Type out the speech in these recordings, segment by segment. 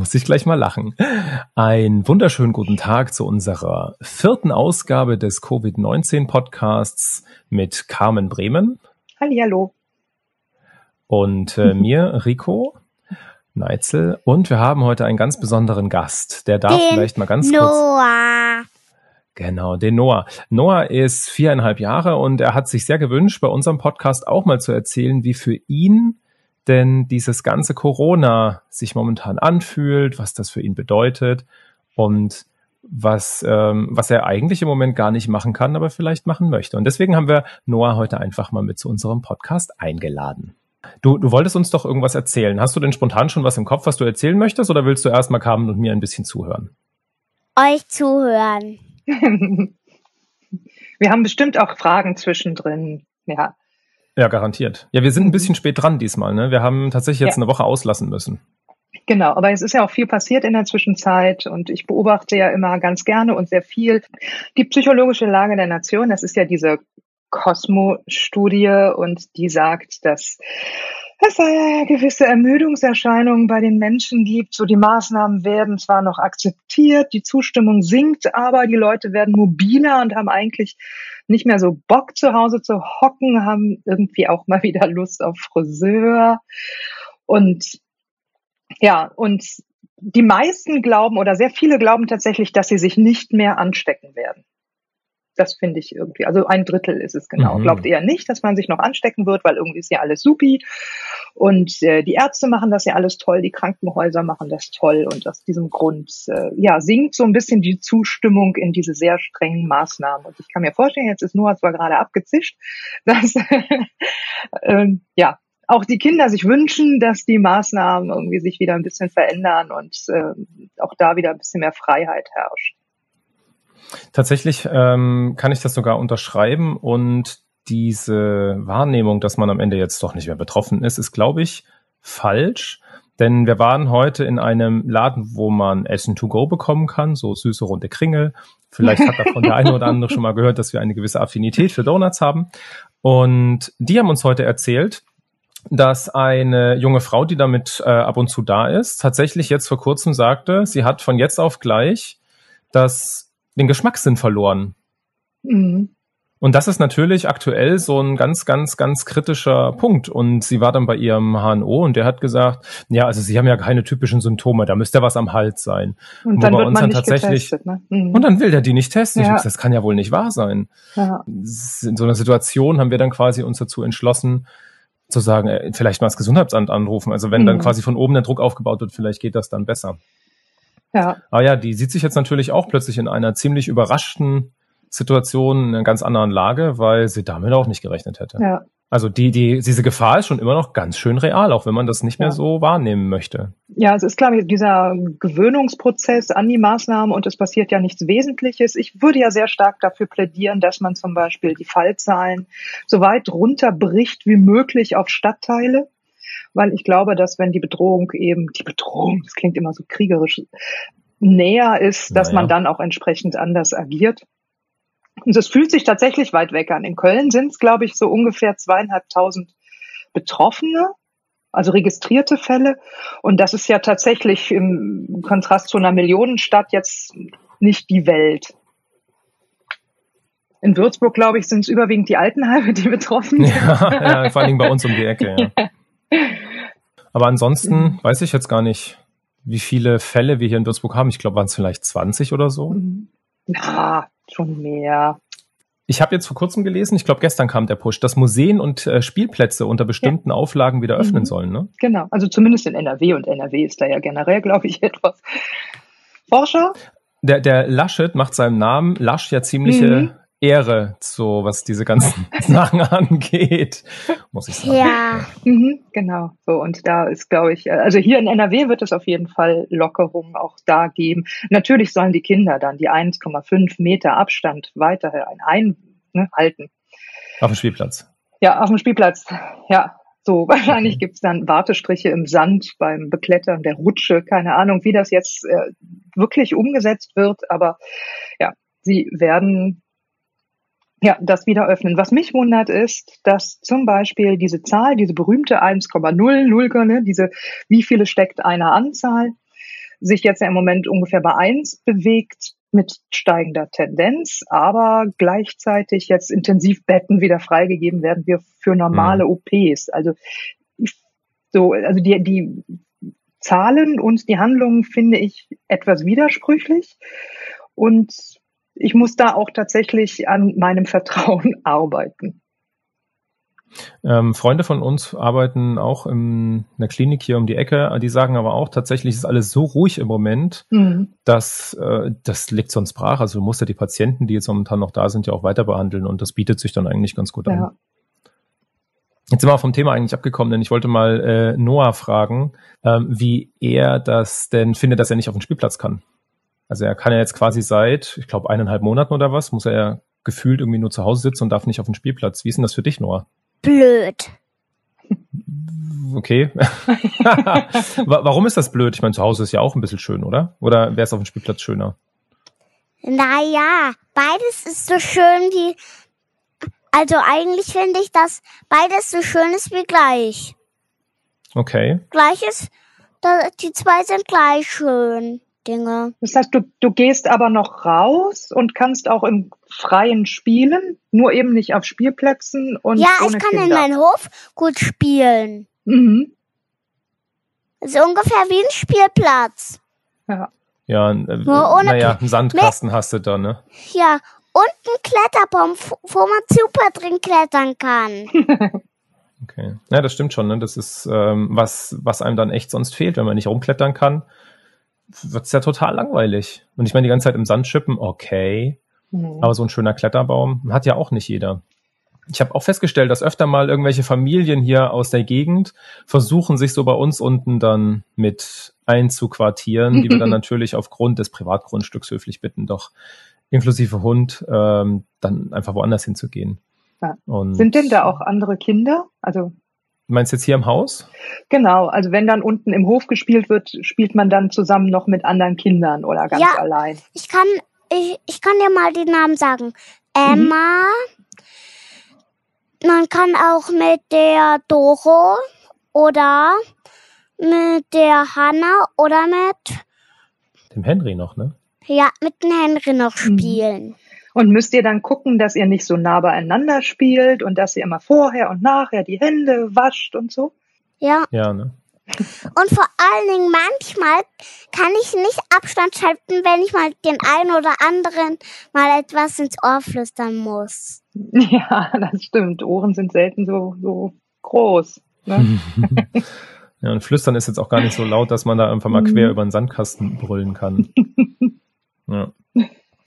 muss ich gleich mal lachen. Ein wunderschönen guten Tag zu unserer vierten Ausgabe des Covid-19 Podcasts mit Carmen Bremen. Hallo. Und äh, mir, Rico Neitzel. Und wir haben heute einen ganz besonderen Gast. Der darf den vielleicht mal ganz Noah. kurz. Noah. Genau, den Noah. Noah ist viereinhalb Jahre und er hat sich sehr gewünscht, bei unserem Podcast auch mal zu erzählen, wie für ihn denn dieses ganze Corona sich momentan anfühlt, was das für ihn bedeutet und was, ähm, was er eigentlich im Moment gar nicht machen kann, aber vielleicht machen möchte. Und deswegen haben wir Noah heute einfach mal mit zu unserem Podcast eingeladen. Du, du wolltest uns doch irgendwas erzählen. Hast du denn spontan schon was im Kopf, was du erzählen möchtest, oder willst du erstmal Carmen und mir ein bisschen zuhören? Euch zuhören. wir haben bestimmt auch Fragen zwischendrin. Ja. Ja, garantiert. Ja, wir sind ein bisschen spät dran diesmal. Ne? Wir haben tatsächlich jetzt ja. eine Woche auslassen müssen. Genau, aber es ist ja auch viel passiert in der Zwischenzeit und ich beobachte ja immer ganz gerne und sehr viel die psychologische Lage der Nation. Das ist ja diese Cosmo-Studie und die sagt, dass es eine gewisse Ermüdungserscheinungen bei den Menschen gibt. So die Maßnahmen werden zwar noch akzeptiert, die Zustimmung sinkt, aber die Leute werden mobiler und haben eigentlich nicht mehr so Bock zu Hause zu hocken, haben irgendwie auch mal wieder Lust auf Friseur und ja, und die meisten glauben oder sehr viele glauben tatsächlich, dass sie sich nicht mehr anstecken werden. Das finde ich irgendwie, also ein Drittel ist es genau. Mhm. Glaubt eher nicht, dass man sich noch anstecken wird, weil irgendwie ist ja alles supi. Und äh, die Ärzte machen das ja alles toll, die Krankenhäuser machen das toll. Und aus diesem Grund, äh, ja, sinkt so ein bisschen die Zustimmung in diese sehr strengen Maßnahmen. Und ich kann mir vorstellen, jetzt ist Noah zwar gerade abgezischt, dass, äh, ja, auch die Kinder sich wünschen, dass die Maßnahmen irgendwie sich wieder ein bisschen verändern und äh, auch da wieder ein bisschen mehr Freiheit herrscht. Tatsächlich ähm, kann ich das sogar unterschreiben und diese Wahrnehmung, dass man am Ende jetzt doch nicht mehr betroffen ist, ist, glaube ich, falsch. Denn wir waren heute in einem Laden, wo man Essen to go bekommen kann, so süße runde Kringel. Vielleicht hat davon der eine oder andere schon mal gehört, dass wir eine gewisse Affinität für Donuts haben. Und die haben uns heute erzählt, dass eine junge Frau, die damit äh, ab und zu da ist, tatsächlich jetzt vor kurzem sagte, sie hat von jetzt auf gleich das den Geschmackssinn verloren. Mhm. Und das ist natürlich aktuell so ein ganz, ganz, ganz kritischer Punkt. Und sie war dann bei ihrem HNO und der hat gesagt, ja, also sie haben ja keine typischen Symptome, da müsste was am Hals sein. Und dann wird man dann nicht tatsächlich, getestet, ne? mhm. Und dann will der die nicht testen. Ja. das kann ja wohl nicht wahr sein. Ja. In so einer Situation haben wir dann quasi uns dazu entschlossen, zu sagen, äh, vielleicht mal das Gesundheitsamt anrufen. Also wenn mhm. dann quasi von oben der Druck aufgebaut wird, vielleicht geht das dann besser. Ja. Aber ja, die sieht sich jetzt natürlich auch plötzlich in einer ziemlich überraschten Situation, in einer ganz anderen Lage, weil sie damit auch nicht gerechnet hätte. Ja. Also die, die, diese Gefahr ist schon immer noch ganz schön real, auch wenn man das nicht mehr ja. so wahrnehmen möchte. Ja, es ist, ich, dieser Gewöhnungsprozess an die Maßnahmen und es passiert ja nichts Wesentliches. Ich würde ja sehr stark dafür plädieren, dass man zum Beispiel die Fallzahlen so weit runterbricht wie möglich auf Stadtteile weil ich glaube, dass wenn die Bedrohung eben, die Bedrohung, das klingt immer so kriegerisch, näher ist, dass naja. man dann auch entsprechend anders agiert. Und es fühlt sich tatsächlich weit weg an. In Köln sind es, glaube ich, so ungefähr zweieinhalbtausend Betroffene, also registrierte Fälle. Und das ist ja tatsächlich im Kontrast zu einer Millionenstadt jetzt nicht die Welt. In Würzburg, glaube ich, sind es überwiegend die Altenheime, die betroffen sind. Ja, ja, vor allen Dingen bei uns um die Ecke. Ja. Aber ansonsten weiß ich jetzt gar nicht, wie viele Fälle wir hier in Würzburg haben. Ich glaube, waren es vielleicht 20 oder so. Mhm. Ja, schon mehr. Ich habe jetzt vor kurzem gelesen, ich glaube gestern kam der Push, dass Museen und äh, Spielplätze unter bestimmten ja. Auflagen wieder öffnen mhm. sollen. Ne? Genau, also zumindest in NRW und NRW ist da ja generell, glaube ich, etwas Forscher. Der, der Laschet macht seinem Namen Lasch ja ziemliche mhm. Ehre, so was diese ganzen Sachen angeht, muss ich sagen. Ja. Mhm, genau. So, und da ist, glaube ich, also hier in NRW wird es auf jeden Fall Lockerungen auch da geben. Natürlich sollen die Kinder dann die 1,5 Meter Abstand weiterhin einhalten. Ne, auf dem Spielplatz. Ja, auf dem Spielplatz. Ja, so, wahrscheinlich mhm. gibt's dann Wartestriche im Sand beim Beklettern der Rutsche. Keine Ahnung, wie das jetzt äh, wirklich umgesetzt wird, aber ja, sie werden ja, das wieder öffnen. Was mich wundert ist, dass zum Beispiel diese Zahl, diese berühmte 1,0, 0, ne, diese, wie viele steckt eine Anzahl, sich jetzt ja im Moment ungefähr bei eins bewegt mit steigender Tendenz, aber gleichzeitig jetzt Intensivbetten wieder freigegeben werden wir für normale mhm. OPs. Also so, also die, die Zahlen und die Handlungen finde ich etwas widersprüchlich und ich muss da auch tatsächlich an meinem Vertrauen arbeiten. Ähm, Freunde von uns arbeiten auch in einer Klinik hier um die Ecke. Die sagen aber auch, tatsächlich ist alles so ruhig im Moment, mhm. dass äh, das liegt sonst brach. Also du musst ja die Patienten, die jetzt momentan noch da sind, ja auch weiter behandeln und das bietet sich dann eigentlich ganz gut ja. an. Jetzt sind wir vom Thema eigentlich abgekommen, denn ich wollte mal äh, Noah fragen, ähm, wie er das denn findet, dass er nicht auf den Spielplatz kann. Also er kann ja jetzt quasi seit, ich glaube, eineinhalb Monaten oder was, muss er ja gefühlt irgendwie nur zu Hause sitzen und darf nicht auf den Spielplatz. Wie ist denn das für dich, Noah? blöd. Okay. Warum ist das blöd? Ich meine, zu Hause ist ja auch ein bisschen schön, oder? Oder wäre es auf dem Spielplatz schöner? Naja, beides ist so schön wie. Also eigentlich finde ich, dass beides so schön ist wie gleich. Okay. Gleich ist, die zwei sind gleich schön. Dinge. Das heißt, du, du gehst aber noch raus und kannst auch im Freien spielen, nur eben nicht auf Spielplätzen und Ja, ohne ich kann Kinder. in meinem Hof gut spielen. Mhm. So ungefähr wie ein Spielplatz. Ja. Ja, äh, naja, einen Sandkasten hast du da, ne? Ja, und einen Kletterbaum, wo man super drin klettern kann. okay. Ja, das stimmt schon, ne? Das ist ähm, was, was einem dann echt sonst fehlt, wenn man nicht rumklettern kann wird es ja total langweilig. Und ich meine, die ganze Zeit im Sand schippen, okay. Mhm. Aber so ein schöner Kletterbaum hat ja auch nicht jeder. Ich habe auch festgestellt, dass öfter mal irgendwelche Familien hier aus der Gegend versuchen, sich so bei uns unten dann mit einzuquartieren, die wir dann natürlich aufgrund des Privatgrundstücks höflich bitten, doch inklusive Hund ähm, dann einfach woanders hinzugehen. Ja. Sind denn da auch andere Kinder? Also meinst jetzt hier im Haus? Genau, also wenn dann unten im Hof gespielt wird, spielt man dann zusammen noch mit anderen Kindern oder ganz ja, allein? Ich kann, ich, ich kann dir mal die Namen sagen. Emma, mhm. man kann auch mit der Doro oder mit der Hanna oder mit dem Henry noch, ne? Ja, mit dem Henry noch mhm. spielen. Mhm. Und müsst ihr dann gucken, dass ihr nicht so nah beieinander spielt und dass ihr immer vorher und nachher die Hände wascht und so? Ja. Ja, ne? Und vor allen Dingen manchmal kann ich nicht Abstand halten, wenn ich mal den einen oder anderen mal etwas ins Ohr flüstern muss. Ja, das stimmt. Ohren sind selten so, so groß. Ne? ja, und flüstern ist jetzt auch gar nicht so laut, dass man da einfach mal quer mhm. über den Sandkasten brüllen kann. Ja.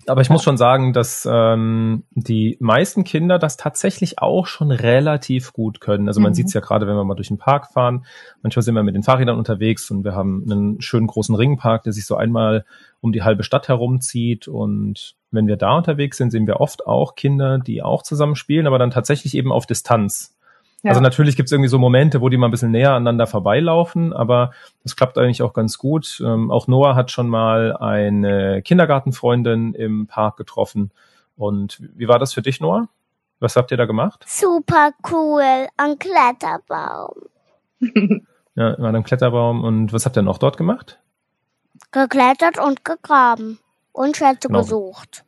Aber ich muss schon sagen, dass ähm, die meisten Kinder das tatsächlich auch schon relativ gut können. Also man mhm. sieht es ja gerade, wenn wir mal durch den Park fahren. Manchmal sind wir mit den Fahrrädern unterwegs und wir haben einen schönen großen Ringpark, der sich so einmal um die halbe Stadt herumzieht. Und wenn wir da unterwegs sind, sehen wir oft auch Kinder, die auch zusammen spielen, aber dann tatsächlich eben auf Distanz. Ja. Also natürlich gibt es irgendwie so Momente, wo die mal ein bisschen näher aneinander vorbeilaufen, aber das klappt eigentlich auch ganz gut. Ähm, auch Noah hat schon mal eine Kindergartenfreundin im Park getroffen. Und wie war das für dich, Noah? Was habt ihr da gemacht? Super cool, ein Kletterbaum. ja, war ein Kletterbaum. Und was habt ihr noch dort gemacht? Geklettert und gegraben und Schätze genau. gesucht.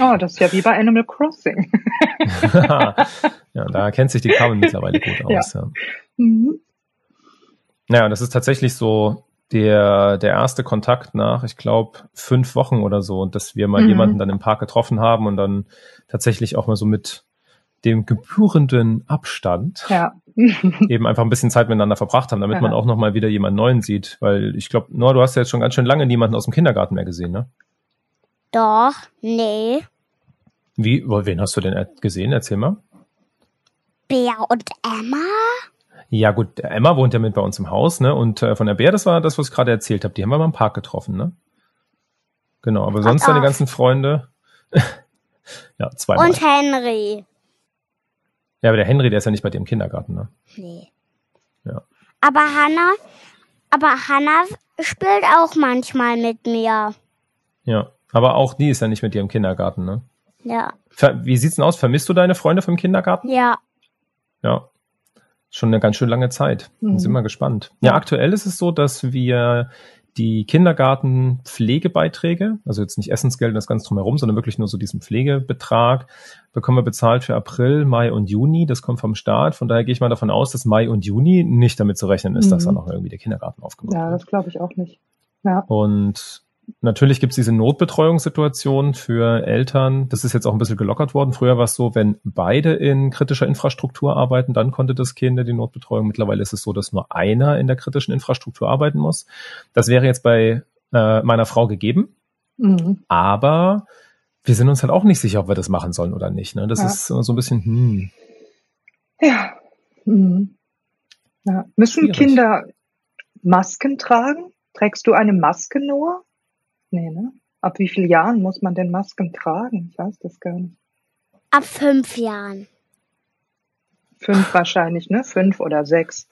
Oh, das ist ja wie bei Animal Crossing. ja, da kennt sich die Carmen mittlerweile gut aus. Ja. Ja. Mhm. Naja, das ist tatsächlich so der, der erste Kontakt nach, ich glaube, fünf Wochen oder so, dass wir mal mhm. jemanden dann im Park getroffen haben und dann tatsächlich auch mal so mit dem gebührenden Abstand ja. eben einfach ein bisschen Zeit miteinander verbracht haben, damit ja. man auch noch mal wieder jemanden neuen sieht. Weil ich glaube, Noah, du hast ja jetzt schon ganz schön lange niemanden aus dem Kindergarten mehr gesehen, ne? Doch, nee. Wie, wen hast du denn gesehen? Erzähl mal. Bär und Emma? Ja, gut, Emma wohnt ja mit bei uns im Haus, ne? Und äh, von der Bär, das war das, was ich gerade erzählt habe. Die haben wir mal im Park getroffen, ne? Genau, aber sonst deine ganzen Freunde. ja, zwei. Und Henry. Ja, aber der Henry, der ist ja nicht bei dir im Kindergarten, ne? Nee. Ja. Aber Hannah, aber Hannah spielt auch manchmal mit mir. Ja. Aber auch die ist ja nicht mit dir im Kindergarten, ne? Ja. Wie sieht's denn aus? Vermisst du deine Freunde vom Kindergarten? Ja. Ja. Schon eine ganz schön lange Zeit. Mhm. Sind wir gespannt. Ja, aktuell ist es so, dass wir die Kindergartenpflegebeiträge, also jetzt nicht Essensgeld und das Ganze drumherum, sondern wirklich nur so diesen Pflegebetrag, bekommen wir bezahlt für April, Mai und Juni. Das kommt vom Staat. Von daher gehe ich mal davon aus, dass Mai und Juni nicht damit zu rechnen ist, mhm. dass da noch irgendwie der Kindergarten aufgemacht wird. Ja, das glaube ich auch nicht. Ja. Und Natürlich gibt es diese Notbetreuungssituation für Eltern. Das ist jetzt auch ein bisschen gelockert worden. Früher war es so, wenn beide in kritischer Infrastruktur arbeiten, dann konnte das Kind die Notbetreuung. Mittlerweile ist es so, dass nur einer in der kritischen Infrastruktur arbeiten muss. Das wäre jetzt bei äh, meiner Frau gegeben. Mhm. Aber wir sind uns halt auch nicht sicher, ob wir das machen sollen oder nicht. Ne? Das ja. ist so ein bisschen, hm. Ja. Mhm. ja. Müssen Schwierig. Kinder Masken tragen? Trägst du eine Maske, Noah? Nee, ne? Ab wie vielen Jahren muss man denn Masken tragen? Ich weiß das gar nicht. Ab fünf Jahren. Fünf wahrscheinlich, ne? Fünf oder sechs.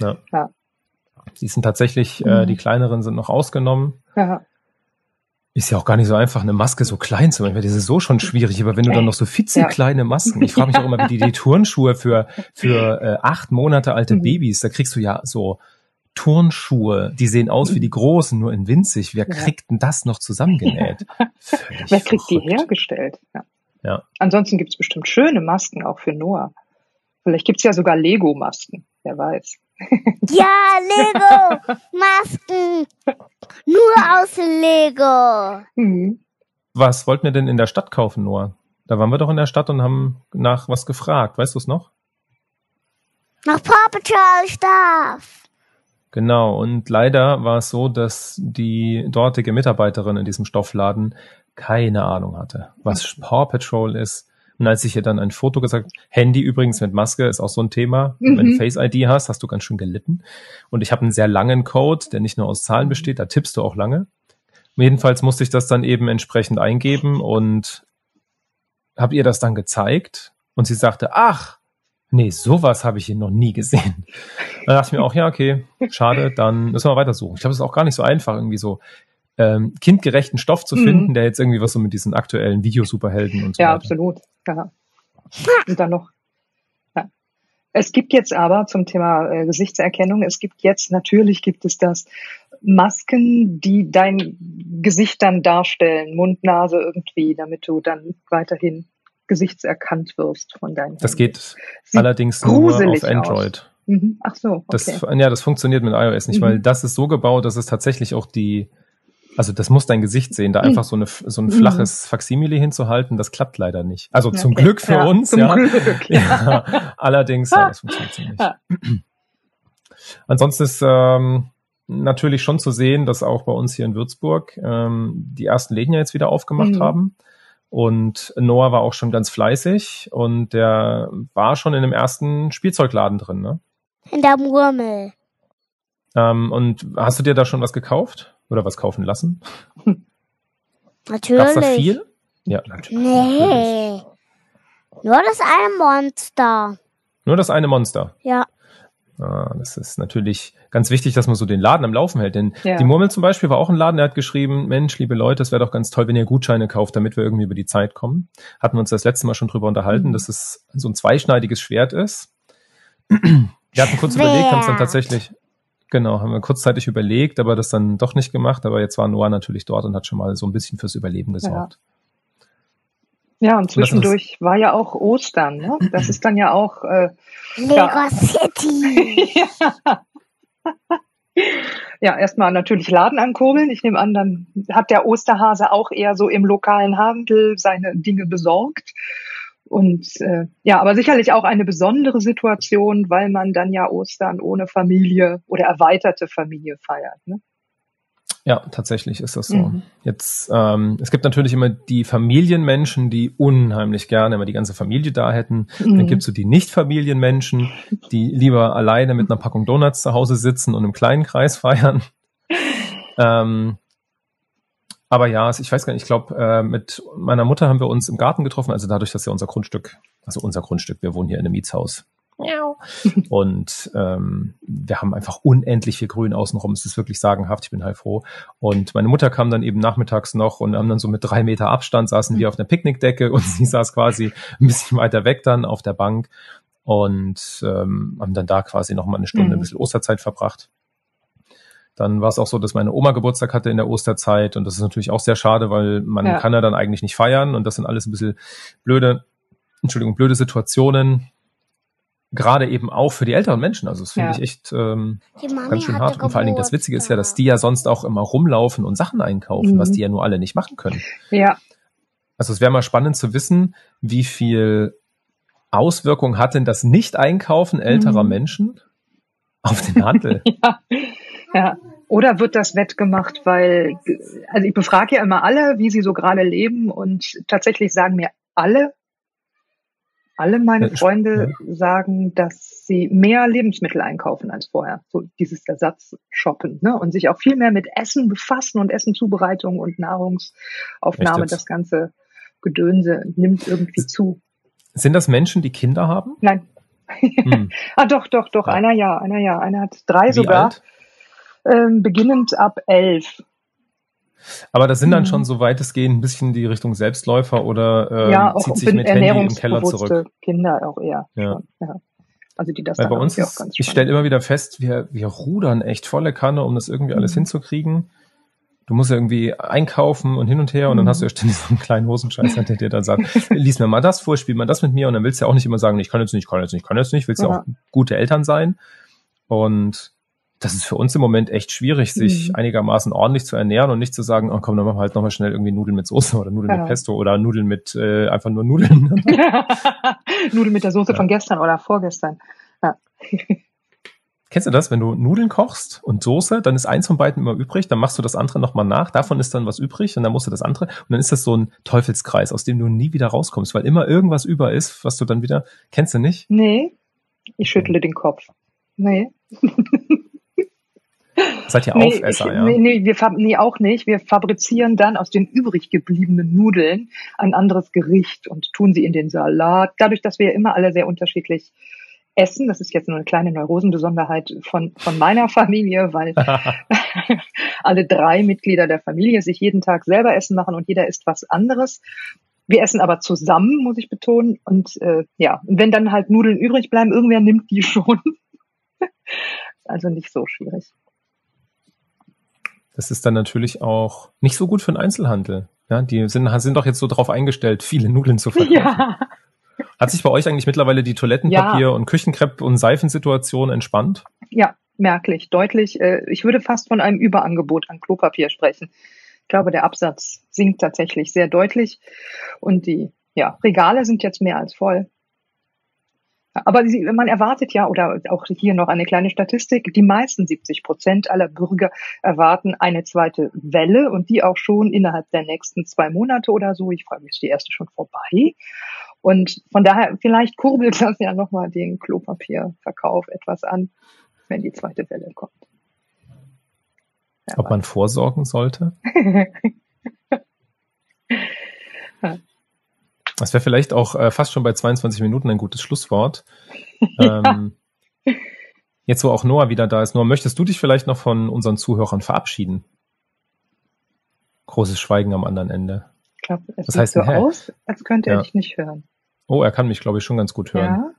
Ja. ja. Die sind tatsächlich, äh, mhm. die kleineren sind noch ausgenommen. Ja. Ist ja auch gar nicht so einfach, eine Maske so klein zu machen. Das ist so schon schwierig. Aber wenn du dann noch so fitzekleine Masken, ich frage mich auch immer, wie die, die Turnschuhe für, für äh, acht Monate alte mhm. Babys, da kriegst du ja so Turnschuhe, die sehen aus wie die großen, nur in winzig. Wer kriegt denn das noch zusammengenäht? Wer kriegt verrückt. die hergestellt? Ja. ja. Ansonsten gibt's bestimmt schöne Masken auch für Noah. Vielleicht gibt's ja sogar Lego-Masken, wer weiß. Ja, Lego-Masken. Nur aus Lego. Mhm. Was wollten wir denn in der Stadt kaufen, Noah? Da waren wir doch in der Stadt und haben nach was gefragt. Weißt du es noch? Nach Paw Patrol Stuff. Genau, und leider war es so, dass die dortige Mitarbeiterin in diesem Stoffladen keine Ahnung hatte, was Paw Patrol ist. Und als ich ihr dann ein Foto gesagt, Handy übrigens mit Maske ist auch so ein Thema. Mhm. Wenn du Face ID hast, hast du ganz schön gelitten. Und ich habe einen sehr langen Code, der nicht nur aus Zahlen besteht, da tippst du auch lange. Jedenfalls musste ich das dann eben entsprechend eingeben und habe ihr das dann gezeigt. Und sie sagte, ach, nee, sowas habe ich hier noch nie gesehen. Dann dachte ich mir auch, ja, okay, schade, dann müssen wir weitersuchen. Ich glaube, es ist auch gar nicht so einfach, irgendwie so ähm, kindgerechten Stoff zu finden, mhm. der jetzt irgendwie was so mit diesen aktuellen Videosuperhelden und so Ja, weiter. absolut. Ja. Und dann noch. Ja. Es gibt jetzt aber zum Thema äh, Gesichtserkennung, es gibt jetzt, natürlich gibt es das, Masken, die dein Gesicht dann darstellen, Mund, Nase irgendwie, damit du dann weiterhin gesichtserkannt wirst von deinem Das Handy. geht Sieht allerdings nur auf Android. Mhm. Ach so. Okay. Das, ja, das funktioniert mit iOS nicht, mhm. weil das ist so gebaut, dass es tatsächlich auch die, also das muss dein Gesicht sehen, da mhm. einfach so, eine, so ein flaches Faksimile hinzuhalten, das klappt leider nicht. Also okay. zum Glück für ja, uns, zum ja. Glück, ja. ja. Allerdings, ja, das funktioniert nicht. Ansonsten ist ähm, natürlich schon zu sehen, dass auch bei uns hier in Würzburg ähm, die ersten Läden ja jetzt wieder aufgemacht mhm. haben. Und Noah war auch schon ganz fleißig und der war schon in dem ersten Spielzeugladen drin, ne? In der Murmel. Ähm, und hast du dir da schon was gekauft? Oder was kaufen lassen? Natürlich. Gab's da viel? Ja, natürlich. Nee. Nur das eine Monster. Nur das eine Monster? Ja. Ah, das ist natürlich ganz wichtig, dass man so den Laden am Laufen hält. Denn ja. die Murmel zum Beispiel war auch ein Laden, der hat geschrieben, Mensch, liebe Leute, es wäre doch ganz toll, wenn ihr Gutscheine kauft, damit wir irgendwie über die Zeit kommen. Hatten wir uns das letzte Mal schon drüber unterhalten, mhm. dass es so ein zweischneidiges Schwert ist. Wir hatten kurz Schwert. überlegt, haben es dann tatsächlich, genau, haben wir kurzzeitig überlegt, aber das dann doch nicht gemacht. Aber jetzt war Noah natürlich dort und hat schon mal so ein bisschen fürs Überleben gesorgt. Ja. Ja, und zwischendurch war ja auch Ostern, ne? Das ist dann ja auch äh, Lego City. ja. ja, erstmal natürlich Laden ankurbeln. Ich nehme an, dann hat der Osterhase auch eher so im lokalen Handel seine Dinge besorgt. Und äh, ja, aber sicherlich auch eine besondere Situation, weil man dann ja Ostern ohne Familie oder erweiterte Familie feiert. Ne? Ja, tatsächlich ist das so. Mhm. Jetzt, ähm, es gibt natürlich immer die Familienmenschen, die unheimlich gerne immer die ganze Familie da hätten. Mhm. Dann gibt's so die Nicht-Familienmenschen, die lieber alleine mit einer Packung Donuts zu Hause sitzen und im kleinen Kreis feiern. ähm, aber ja, ich weiß gar nicht, ich glaube, äh, mit meiner Mutter haben wir uns im Garten getroffen, also dadurch, dass ja unser Grundstück, also unser Grundstück, wir wohnen hier in einem Mietshaus, und ähm, wir haben einfach unendlich viel Grün außenrum. Es ist wirklich sagenhaft. Ich bin halt froh. Und meine Mutter kam dann eben nachmittags noch und haben dann so mit drei Meter Abstand saßen wir auf der Picknickdecke und sie saß quasi ein bisschen weiter weg dann auf der Bank und ähm, haben dann da quasi noch mal eine Stunde mhm. ein bisschen Osterzeit verbracht. Dann war es auch so, dass meine Oma Geburtstag hatte in der Osterzeit und das ist natürlich auch sehr schade, weil man ja. kann ja dann eigentlich nicht feiern und das sind alles ein bisschen blöde, Entschuldigung, blöde Situationen. Gerade eben auch für die älteren Menschen. Also das finde ja. ich echt ähm, ganz schön hart. Und vor allen Dingen das Witzige ist ja, dass die ja sonst auch immer rumlaufen und Sachen einkaufen, mhm. was die ja nur alle nicht machen können. Ja. Also es wäre mal spannend zu wissen, wie viel Auswirkung hat denn das Nicht-Einkaufen älterer mhm. Menschen auf den Handel? ja. ja. Oder wird das wettgemacht, weil, also ich befrage ja immer alle, wie sie so gerade leben und tatsächlich sagen mir alle, alle meine Freunde sagen, dass sie mehr Lebensmittel einkaufen als vorher. So dieses Ersatz shoppen, ne? Und sich auch viel mehr mit Essen befassen und Essenzubereitung und Nahrungsaufnahme. Das ganze Gedönse nimmt irgendwie zu. Sind das Menschen, die Kinder haben? Nein. Hm. ah, doch, doch, doch. Einer ja, einer ja. Einer hat drei Wie sogar. Alt? Ähm, beginnend ab elf. Aber das sind dann mhm. schon so weitestgehend ein bisschen die Richtung Selbstläufer oder äh, ja, zieht sich mit Handy im Keller zurück? Kinder auch eher. Ja. Ja. Also die das Weil bei uns ist, auch ganz ich stelle immer wieder fest, wir, wir rudern echt volle Kanne, um das irgendwie alles mhm. hinzukriegen. Du musst ja irgendwie einkaufen und hin und her und dann hast du ja mhm. ständig so einen kleinen Hosenscheißer, der dir dann sagt, lies mir mal das vor, spiel mal das mit mir und dann willst du ja auch nicht immer sagen, ich kann jetzt nicht, ich kann jetzt nicht, ich kann jetzt nicht, willst ja auch gute Eltern sein. Und das ist für uns im Moment echt schwierig, sich mhm. einigermaßen ordentlich zu ernähren und nicht zu sagen, oh komm, dann machen wir halt nochmal schnell irgendwie Nudeln mit Soße oder Nudeln ja. mit Pesto oder Nudeln mit äh, einfach nur Nudeln. Nudeln mit der Soße ja. von gestern oder vorgestern. Ja. Kennst du das, wenn du Nudeln kochst und Soße, dann ist eins von beiden immer übrig, dann machst du das andere nochmal nach, davon ist dann was übrig und dann musst du das andere und dann ist das so ein Teufelskreis, aus dem du nie wieder rauskommst, weil immer irgendwas über ist, was du dann wieder, kennst du nicht? Nee, ich schüttle den Kopf. Nee. Seid ihr nee, Aufesser, ich, ja? Nee, nee, wir, nee, auch nicht. Wir fabrizieren dann aus den übrig gebliebenen Nudeln ein anderes Gericht und tun sie in den Salat. Dadurch, dass wir immer alle sehr unterschiedlich essen, das ist jetzt nur eine kleine Neurosenbesonderheit von, von meiner Familie, weil alle drei Mitglieder der Familie sich jeden Tag selber Essen machen und jeder isst was anderes. Wir essen aber zusammen, muss ich betonen. Und äh, ja, wenn dann halt Nudeln übrig bleiben, irgendwer nimmt die schon. also nicht so schwierig. Das ist dann natürlich auch nicht so gut für den Einzelhandel. Ja, die sind, sind doch jetzt so darauf eingestellt, viele Nudeln zu verkaufen. Ja. Hat sich bei euch eigentlich mittlerweile die Toilettenpapier- ja. und Küchenkrepp- und Seifensituation entspannt? Ja, merklich, deutlich. Äh, ich würde fast von einem Überangebot an Klopapier sprechen. Ich glaube, der Absatz sinkt tatsächlich sehr deutlich und die ja, Regale sind jetzt mehr als voll. Aber man erwartet ja, oder auch hier noch eine kleine Statistik, die meisten 70 Prozent aller Bürger erwarten eine zweite Welle und die auch schon innerhalb der nächsten zwei Monate oder so. Ich frage mich, ist die erste schon vorbei? Und von daher, vielleicht kurbelt das ja nochmal den Klopapierverkauf etwas an, wenn die zweite Welle kommt. Ja, Ob man vorsorgen sollte? Das wäre vielleicht auch äh, fast schon bei 22 Minuten ein gutes Schlusswort. Ja. Ähm, jetzt, wo auch Noah wieder da ist. Noah, möchtest du dich vielleicht noch von unseren Zuhörern verabschieden? Großes Schweigen am anderen Ende. Ich glaube, es Was sieht heißt so denn, aus, als könnte ja. er dich nicht hören. Oh, er kann mich, glaube ich, schon ganz gut hören. Ja?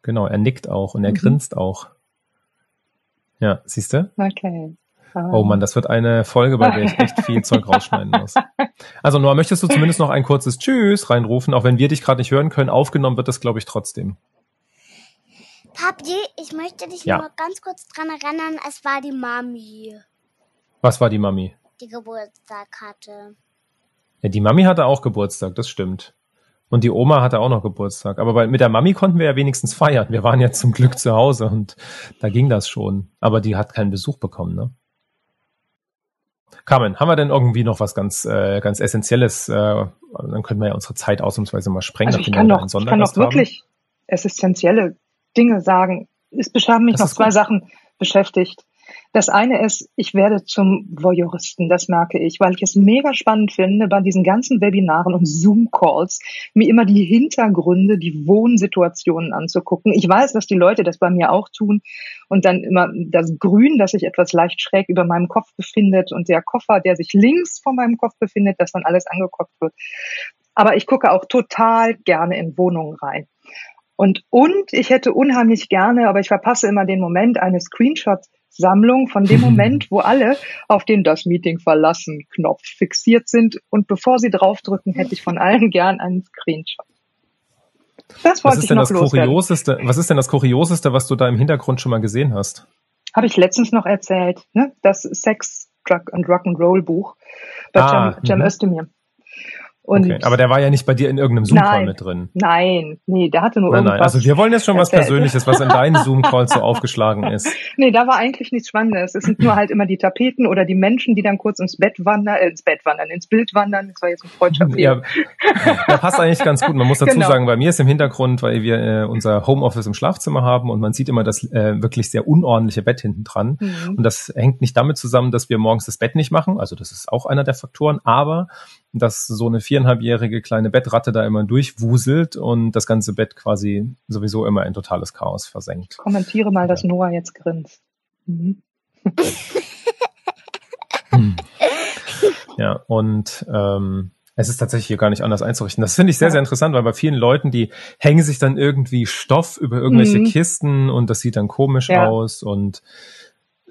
Genau, er nickt auch und er mhm. grinst auch. Ja, siehst du? Okay. Oh Mann, das wird eine Folge, bei der ich echt viel Zeug rausschneiden muss. Also Noah, möchtest du zumindest noch ein kurzes Tschüss reinrufen, auch wenn wir dich gerade nicht hören können? Aufgenommen wird das, glaube ich, trotzdem. Papi, ich möchte dich ja. nur ganz kurz dran erinnern, es war die Mami. Was war die Mami? Die Geburtstag hatte. Ja, die Mami hatte auch Geburtstag, das stimmt. Und die Oma hatte auch noch Geburtstag. Aber bei, mit der Mami konnten wir ja wenigstens feiern. Wir waren ja zum Glück zu Hause und da ging das schon. Aber die hat keinen Besuch bekommen, ne? Carmen, haben wir denn irgendwie noch was ganz, äh, ganz Essentielles? Äh, dann können wir ja unsere Zeit ausnahmsweise mal sprengen. Also ich kann doch, ich kann doch wirklich essentielle Dinge sagen. Es haben mich noch zwei gut. Sachen beschäftigt. Das eine ist, ich werde zum Voyeuristen, das merke ich, weil ich es mega spannend finde, bei diesen ganzen Webinaren und Zoom-Calls mir immer die Hintergründe, die Wohnsituationen anzugucken. Ich weiß, dass die Leute das bei mir auch tun und dann immer das Grün, das sich etwas leicht schräg über meinem Kopf befindet und der Koffer, der sich links vor meinem Kopf befindet, dass dann alles angeguckt wird. Aber ich gucke auch total gerne in Wohnungen rein. Und, und ich hätte unheimlich gerne, aber ich verpasse immer den Moment, eine Screenshot Sammlung von dem Moment, wo alle auf den das Meeting verlassen Knopf fixiert sind. Und bevor sie draufdrücken, hätte ich von allen gern einen Screenshot. Das wollte was ist ich denn noch das loswerden. Kurioseste, Was ist denn das Kurioseste, was du da im Hintergrund schon mal gesehen hast? Habe ich letztens noch erzählt, ne? Das Sex, Drug and Rock'n'Roll Buch bei ah, Cem, Cem mhm. Özdemir. Und okay, aber der war ja nicht bei dir in irgendeinem Zoom-Call mit drin. Nein, nee, der hatte nur nein, irgendwas. Nein, also wir wollen jetzt schon was Persönliches, was in deinen Zoom-Calls so aufgeschlagen ist. Nee, da war eigentlich nichts Spannendes. Es sind nur halt immer die Tapeten oder die Menschen, die dann kurz ins Bett wandern, äh, ins Bett wandern, ins Bild wandern. Das war jetzt ein freudscher Ja, ja, passt eigentlich ganz gut. Man muss dazu genau. sagen, bei mir ist im Hintergrund, weil wir äh, unser Homeoffice im Schlafzimmer haben und man sieht immer das äh, wirklich sehr unordentliche Bett hinten dran. Mhm. Und das hängt nicht damit zusammen, dass wir morgens das Bett nicht machen. Also das ist auch einer der Faktoren. Aber dass so eine viereinhalbjährige kleine Bettratte da immer durchwuselt und das ganze Bett quasi sowieso immer in totales Chaos versenkt. Kommentiere mal, dass Noah jetzt grinst. Mhm. hm. Ja, und ähm, es ist tatsächlich hier gar nicht anders einzurichten. Das finde ich sehr, sehr interessant, weil bei vielen Leuten, die hängen sich dann irgendwie Stoff über irgendwelche mhm. Kisten und das sieht dann komisch ja. aus und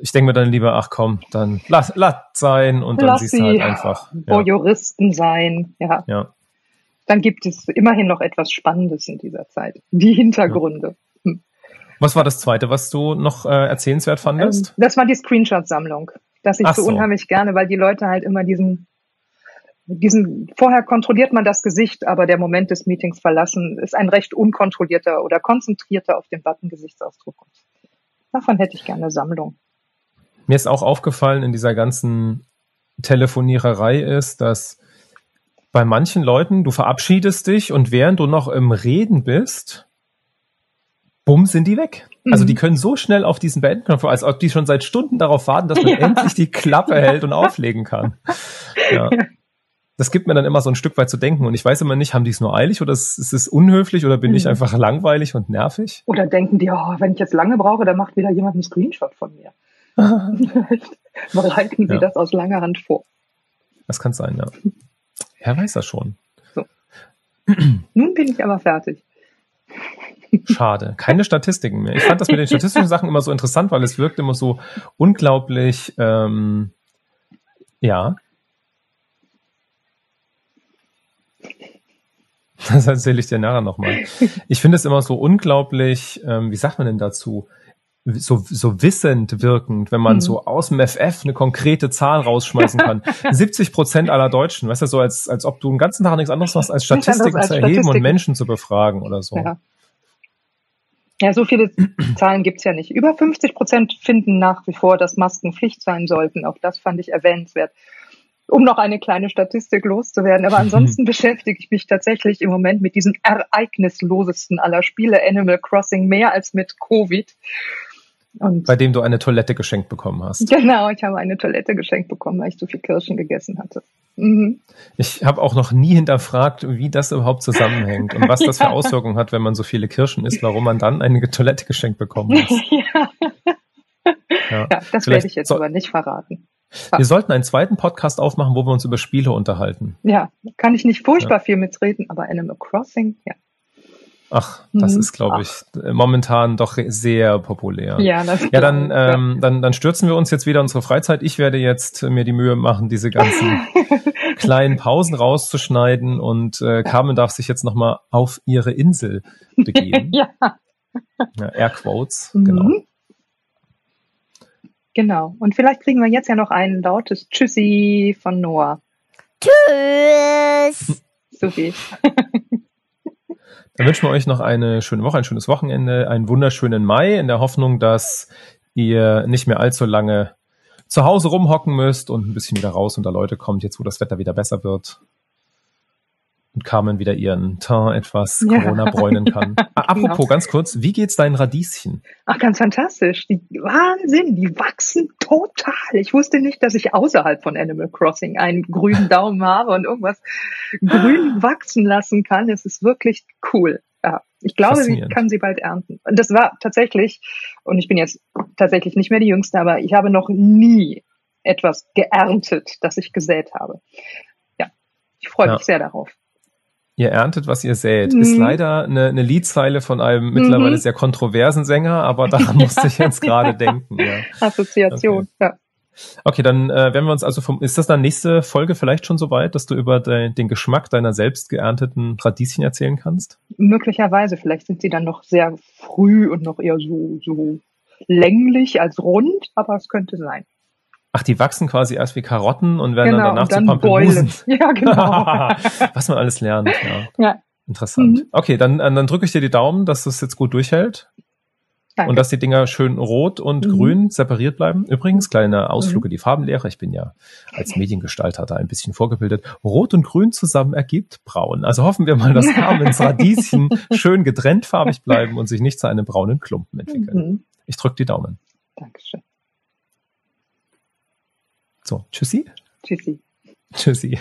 ich denke mir dann lieber, ach komm, dann lass, lass sein und dann lass siehst du halt einfach. Ja. Juristen sein, ja. ja. Dann gibt es immerhin noch etwas Spannendes in dieser Zeit. Die Hintergründe. Ja. Hm. Was war das zweite, was du noch äh, erzählenswert fandest? Ähm, das war die Screenshot-Sammlung. Das ich ach so unheimlich gerne, weil die Leute halt immer diesen diesen, vorher kontrolliert man das Gesicht, aber der Moment des Meetings verlassen ist ein recht unkontrollierter oder konzentrierter auf den Button Gesichtsausdruck. Davon hätte ich gerne Sammlung. Mir ist auch aufgefallen in dieser ganzen Telefoniererei ist, dass bei manchen Leuten, du verabschiedest dich und während du noch im Reden bist, bumm, sind die weg. Mhm. Also die können so schnell auf diesen Beenden-Knopf, als ob die schon seit Stunden darauf warten, dass man ja. endlich die Klappe hält und auflegen kann. Ja. Das gibt mir dann immer so ein Stück weit zu denken und ich weiß immer nicht, haben die es nur eilig oder ist es unhöflich oder bin mhm. ich einfach langweilig und nervig? Oder denken die, oh, wenn ich jetzt lange brauche, dann macht wieder jemand einen Screenshot von mir. Bereiten Sie ja. das aus langer Hand vor. Das kann sein, ja. Wer weiß das schon. So. Nun bin ich aber fertig. Schade. Keine Statistiken mehr. Ich fand das mit den statistischen Sachen immer so interessant, weil es wirkt immer so unglaublich, ähm, ja. Das erzähle ich dir nachher nochmal. Ich finde es immer so unglaublich, ähm, wie sagt man denn dazu? So, so wissend wirkend, wenn man mhm. so aus dem FF eine konkrete Zahl rausschmeißen kann. 70 Prozent aller Deutschen, weißt du, so als, als ob du den ganzen Tag nichts anderes machst, als Statistiken als zu erheben Statistik. und Menschen zu befragen oder so. Ja. Ja, so viele Zahlen gibt's ja nicht. Über 50 Prozent finden nach wie vor, dass Masken Pflicht sein sollten. Auch das fand ich erwähnenswert, um noch eine kleine Statistik loszuwerden. Aber ansonsten beschäftige ich mich tatsächlich im Moment mit diesem ereignislosesten aller Spiele, Animal Crossing, mehr als mit Covid. Und Bei dem du eine Toilette geschenkt bekommen hast. Genau, ich habe eine Toilette geschenkt bekommen, weil ich zu viel Kirschen gegessen hatte. Mhm. Ich habe auch noch nie hinterfragt, wie das überhaupt zusammenhängt und was das für Auswirkungen hat, wenn man so viele Kirschen isst, warum man dann eine Toilette geschenkt bekommen hat. ja. ja. ja, das werde ich jetzt so aber nicht verraten. Wir sollten einen zweiten Podcast aufmachen, wo wir uns über Spiele unterhalten. Ja, kann ich nicht furchtbar ja. viel mitreden, aber Animal Crossing, ja. Ach, das mhm. ist, glaube ich, momentan doch sehr populär. Ja, das ja dann, ähm, dann, dann stürzen wir uns jetzt wieder unsere Freizeit. Ich werde jetzt mir die Mühe machen, diese ganzen kleinen Pausen rauszuschneiden und äh, Carmen darf sich jetzt nochmal auf ihre Insel begeben. ja. ja. Airquotes, mhm. genau. Genau. Und vielleicht kriegen wir jetzt ja noch ein lautes Tschüssi von Noah. Tschüss. Sophie. Dann wünschen wir euch noch eine schöne Woche, ein schönes Wochenende, einen wunderschönen Mai in der Hoffnung, dass ihr nicht mehr allzu lange zu Hause rumhocken müsst und ein bisschen wieder raus unter Leute kommt, jetzt wo das Wetter wieder besser wird und Carmen wieder ihren Teint etwas Corona bräunen kann. Ja, ah, Apropos, genau. ganz kurz, wie geht's deinen Radieschen? Ach, ganz fantastisch. Die Wahnsinn, die wachsen total. Ich wusste nicht, dass ich außerhalb von Animal Crossing einen grünen Daumen habe und irgendwas grün wachsen lassen kann. Es ist wirklich cool. Ja, ich glaube, ich kann sie bald ernten. Und das war tatsächlich, und ich bin jetzt tatsächlich nicht mehr die Jüngste, aber ich habe noch nie etwas geerntet, das ich gesät habe. Ja, ich freue mich ja. sehr darauf. Ihr erntet, was ihr sät. Mhm. Ist leider eine, eine Liedzeile von einem mittlerweile mhm. sehr kontroversen Sänger, aber daran musste ich jetzt gerade denken. Ja. Assoziation, okay. ja. Okay, dann äh, werden wir uns also vom, ist das dann nächste Folge vielleicht schon soweit, dass du über de, den Geschmack deiner selbst geernteten Radieschen erzählen kannst? Möglicherweise, vielleicht sind sie dann noch sehr früh und noch eher so, so länglich als rund, aber es könnte sein. Ach, die wachsen quasi erst wie Karotten und werden genau, dann danach dann zu Pampelmusen. Ja, genau. Was man alles lernt, ja. ja. Interessant. Mhm. Okay, dann, dann drücke ich dir die Daumen, dass das jetzt gut durchhält. Danke. Und dass die Dinger schön rot und mhm. grün separiert bleiben. Übrigens, kleine Ausflug mhm. in die Farbenlehre. Ich bin ja als Mediengestalter da ein bisschen vorgebildet. Rot und grün zusammen ergibt braun. Also hoffen wir mal, dass Carmens Radieschen schön getrennt farbig bleiben und sich nicht zu einem braunen Klumpen entwickeln. Mhm. Ich drücke die Daumen. Dankeschön. So, tschüssi. Tschüssi. Tschüssi.